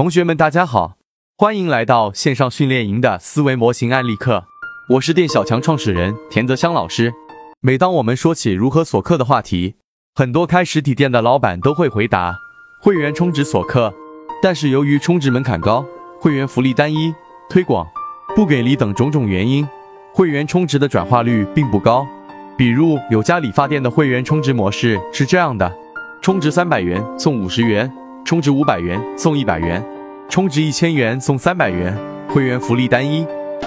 同学们，大家好，欢迎来到线上训练营的思维模型案例课。我是店小强创始人田泽香老师。每当我们说起如何锁客的话题，很多开实体店的老板都会回答会员充值锁客。但是由于充值门槛高、会员福利单一、推广不给力等种种原因，会员充值的转化率并不高。比如有家理发店的会员充值模式是这样的：充值三百元送五十元。充值五百元送一百元，充值一千元送三百元，会员福利单一，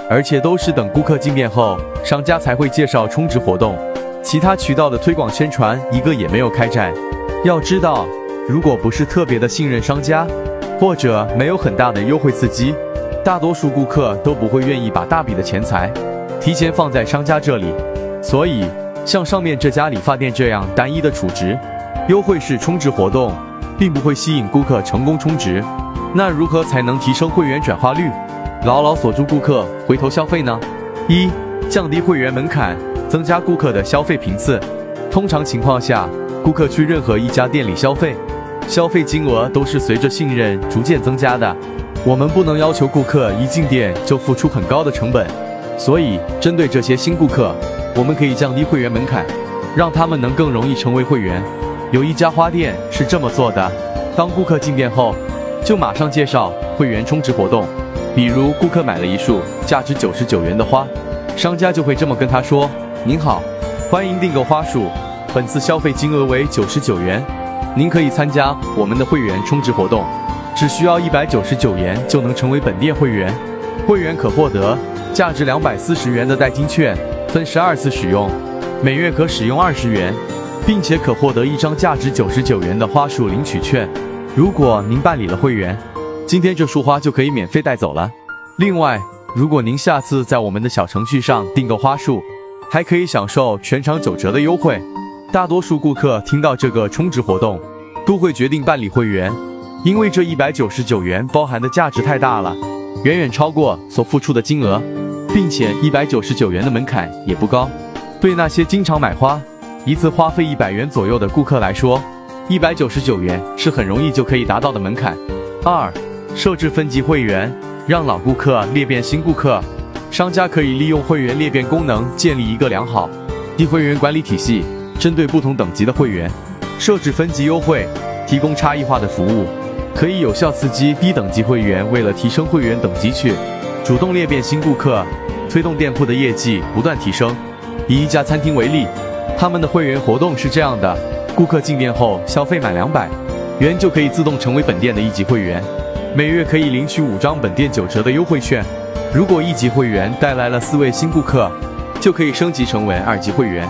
而且都是等顾客进店后，商家才会介绍充值活动，其他渠道的推广宣传一个也没有开展。要知道，如果不是特别的信任商家，或者没有很大的优惠刺激，大多数顾客都不会愿意把大笔的钱财提前放在商家这里。所以，像上面这家理发店这样单一的储值优惠式充值活动。并不会吸引顾客成功充值，那如何才能提升会员转化率，牢牢锁住顾客回头消费呢？一、降低会员门槛，增加顾客的消费频次。通常情况下，顾客去任何一家店里消费，消费金额都是随着信任逐渐增加的。我们不能要求顾客一进店就付出很高的成本，所以针对这些新顾客，我们可以降低会员门槛，让他们能更容易成为会员。有一家花店是这么做的：当顾客进店后，就马上介绍会员充值活动。比如，顾客买了一束价值九十九元的花，商家就会这么跟他说：“您好，欢迎订购花束，本次消费金额为九十九元，您可以参加我们的会员充值活动，只需要一百九十九元就能成为本店会员。会员可获得价值两百四十元的代金券，分十二次使用，每月可使用二十元。”并且可获得一张价值九十九元的花束领取券。如果您办理了会员，今天这束花就可以免费带走了。另外，如果您下次在我们的小程序上订购花束，还可以享受全场九折的优惠。大多数顾客听到这个充值活动，都会决定办理会员，因为这一百九十九元包含的价值太大了，远远超过所付出的金额，并且一百九十九元的门槛也不高。对那些经常买花，一次花费一百元左右的顾客来说，一百九十九元是很容易就可以达到的门槛。二、设置分级会员，让老顾客裂变新顾客。商家可以利用会员裂变功能，建立一个良好的会员管理体系，针对不同等级的会员设置分级优惠，提供差异化的服务，可以有效刺激低等级会员为了提升会员等级去主动裂变新顾客，推动店铺的业绩不断提升。以一家餐厅为例。他们的会员活动是这样的：顾客进店后消费满两百元就可以自动成为本店的一级会员，每月可以领取五张本店九折的优惠券。如果一级会员带来了四位新顾客，就可以升级成为二级会员，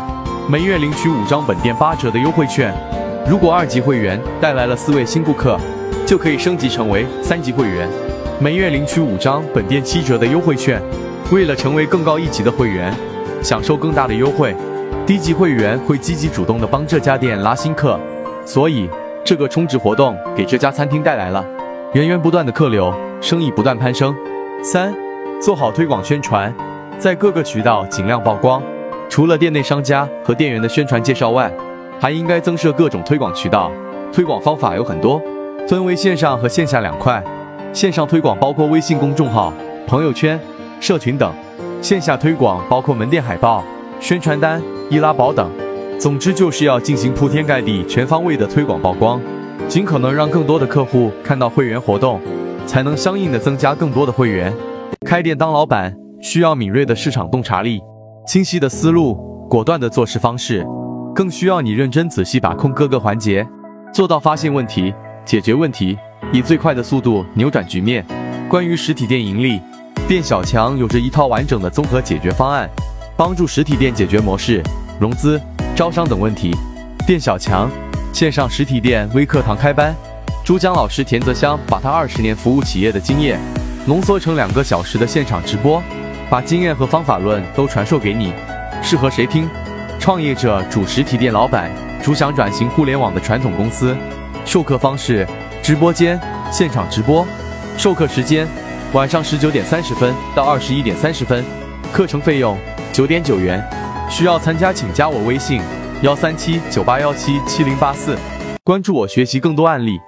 每月领取五张本店八折的优惠券。如果二级会员带来了四位新顾客，就可以升级成为三级会员，每月领取五张本店七折的优惠券。为了成为更高一级的会员，享受更大的优惠。低级会员会积极主动的帮这家店拉新客，所以这个充值活动给这家餐厅带来了源源不断的客流，生意不断攀升。三，做好推广宣传，在各个渠道尽量曝光。除了店内商家和店员的宣传介绍外，还应该增设各种推广渠道。推广方法有很多，分为线上和线下两块。线上推广包括微信公众号、朋友圈、社群等；线下推广包括门店海报、宣传单。易拉宝等，总之就是要进行铺天盖地、全方位的推广曝光，尽可能让更多的客户看到会员活动，才能相应的增加更多的会员。开店当老板需要敏锐的市场洞察力、清晰的思路、果断的做事方式，更需要你认真仔细把控各个环节，做到发现问题、解决问题，以最快的速度扭转局面。关于实体店盈利，店小强有着一套完整的综合解决方案。帮助实体店解决模式、融资、招商等问题。店小强线上实体店微课堂开班，主讲老师田泽香把他二十年服务企业的经验浓缩成两个小时的现场直播，把经验和方法论都传授给你，适合谁听？创业者、主实体店老板、主想转型互联网的传统公司。授课方式：直播间现场直播，授课时间晚上十九点三十分到二十一点三十分，课程费用。九点九元，需要参加请加我微信：幺三七九八幺七七零八四，关注我学习更多案例。